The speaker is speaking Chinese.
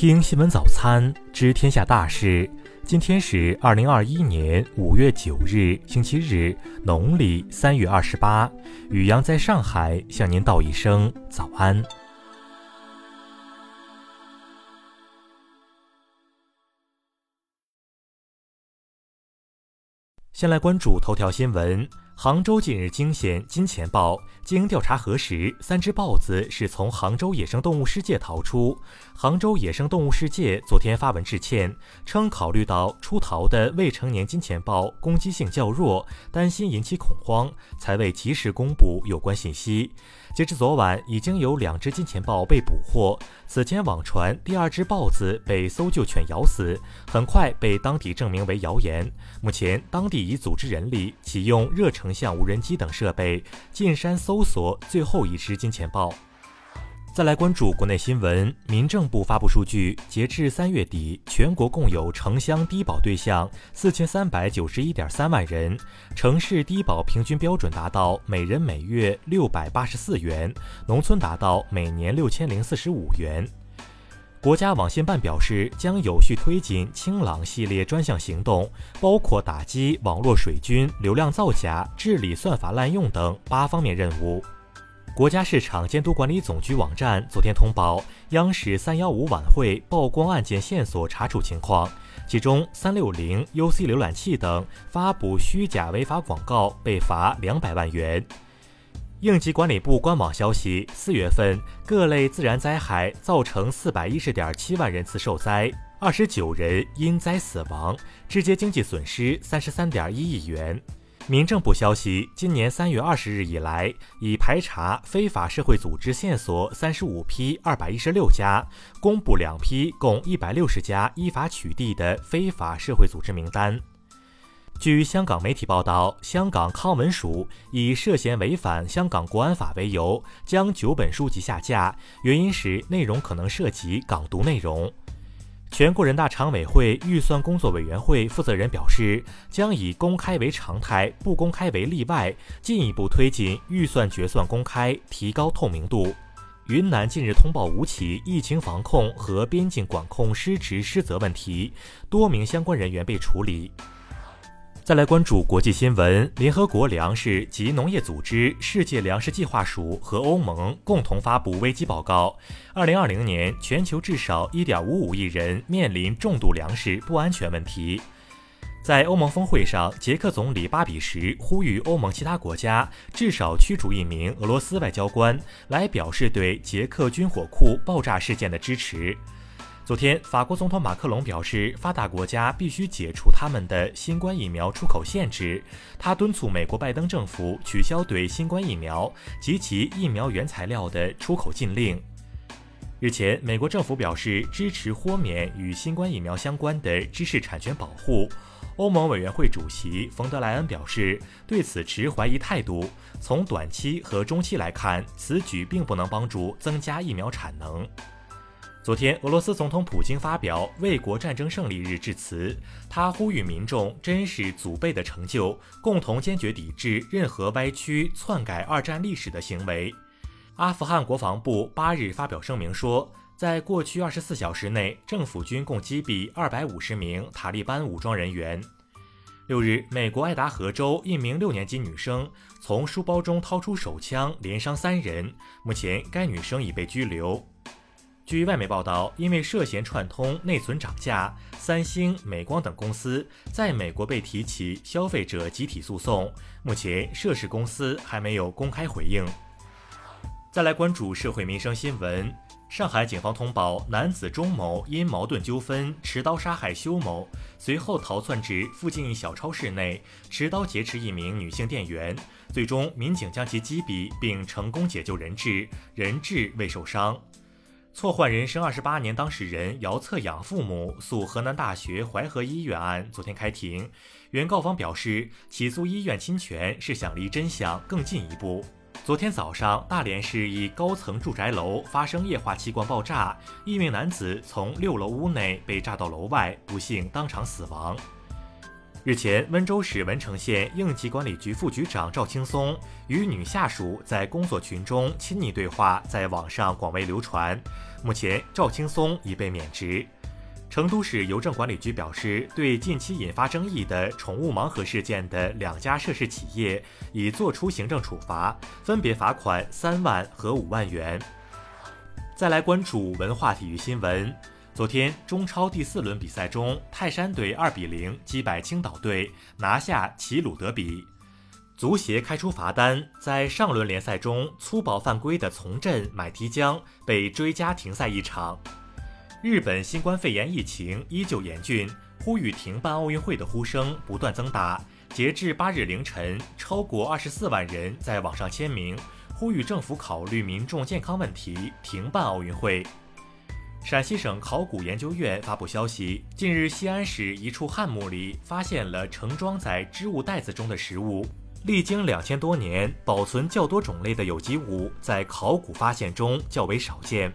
听新闻早餐知天下大事。今天是二零二一年五月九日，星期日，农历三月二十八。雨阳在上海向您道一声早安。先来关注头条新闻。杭州近日惊现金钱豹，经调查核实，三只豹子是从杭州野生动物世界逃出。杭州野生动物世界昨天发文致歉，称考虑到出逃的未成年金钱豹攻击性较弱，担心引起恐慌，才未及时公布有关信息。截至昨晚，已经有两只金钱豹被捕获。此前网传第二只豹子被搜救犬咬死，很快被当地证明为谣言。目前，当地已组织人力启用热成。像无人机等设备进山搜索最后一只金钱豹。再来关注国内新闻，民政部发布数据，截至三月底，全国共有城乡低保对象四千三百九十一点三万人，城市低保平均标准达到每人每月六百八十四元，农村达到每年六千零四十五元。国家网信办表示，将有序推进“清朗”系列专项行动，包括打击网络水军、流量造假、治理算法滥用等八方面任务。国家市场监督管理总局网站昨天通报央视“三幺五”晚会曝光案件线索查处情况，其中三六零、UC 浏览器等发布虚假违法广告被罚两百万元。应急管理部官网消息，四月份各类自然灾害造成四百一十点七万人次受灾，二十九人因灾死亡，直接经济损失三十三点一亿元。民政部消息，今年三月二十日以来，已排查非法社会组织线索三十五批二百一十六家，公布两批共一百六十家依法取缔的非法社会组织名单。据香港媒体报道，香港康文署以涉嫌违反香港国安法为由，将九本书籍下架，原因是内容可能涉及港独内容。全国人大常委会预算工作委员会负责人表示，将以公开为常态，不公开为例外，进一步推进预算决算公开，提高透明度。云南近日通报五起疫情防控和边境管控失职失责问题，多名相关人员被处理。再来关注国际新闻，联合国粮食及农业组织、世界粮食计划署和欧盟共同发布危机报告。二零二零年，全球至少一点五五亿人面临重度粮食不安全问题。在欧盟峰会上，捷克总理巴比什呼吁欧盟其他国家至少驱逐一名俄罗斯外交官，来表示对捷克军火库爆炸事件的支持。昨天，法国总统马克龙表示，发达国家必须解除他们的新冠疫苗出口限制。他敦促美国拜登政府取消对新冠疫苗及其疫苗原材料的出口禁令。日前，美国政府表示支持豁免与新冠疫苗相关的知识产权保护。欧盟委员会主席冯德莱恩表示，对此持怀疑态度。从短期和中期来看，此举并不能帮助增加疫苗产能。昨天，俄罗斯总统普京发表卫国战争胜利日致辞，他呼吁民众珍视祖辈的成就，共同坚决抵制任何歪曲、篡改二战历史的行为。阿富汗国防部八日发表声明说，在过去二十四小时内，政府军共击毙二百五十名塔利班武装人员。六日，美国爱达荷州一名六年级女生从书包中掏出手枪，连伤三人，目前该女生已被拘留。据外媒报道，因为涉嫌串通内存涨价，三星、美光等公司在美国被提起消费者集体诉讼。目前，涉事公司还没有公开回应。再来关注社会民生新闻：上海警方通报，男子钟某因矛盾纠纷持刀杀害修某，随后逃窜至附近一小超市内，持刀劫持一名女性店员。最终，民警将其击毙，并成功解救人质，人质未受伤。错换人生二十八年当事人姚策养父母诉河南大学淮河医院案昨天开庭，原告方表示，起诉医院侵权是想离真相更进一步。昨天早上，大连市一高层住宅楼发生液化气罐爆炸，一名男子从六楼屋内被炸到楼外，不幸当场死亡。日前，温州市文成县应急管理局副局长赵青松与女下属在工作群中亲昵对话，在网上广为流传。目前，赵青松已被免职。成都市邮政管理局表示，对近期引发争议的宠物盲盒事件的两家涉事企业已作出行政处罚，分别罚款三万和五万元。再来关注文化体育新闻。昨天，中超第四轮比赛中，泰山队二比零击败青岛队，拿下齐鲁德比。足协开出罚单，在上轮联赛中粗暴犯规的从镇买提江被追加停赛一场。日本新冠肺炎疫情依旧严峻，呼吁停办奥运会的呼声不断增大。截至八日凌晨，超过二十四万人在网上签名，呼吁政府考虑民众健康问题，停办奥运会。陕西省考古研究院发布消息，近日西安市一处汉墓里发现了盛装在织物袋子中的食物。历经两千多年，保存较多种类的有机物在考古发现中较为少见。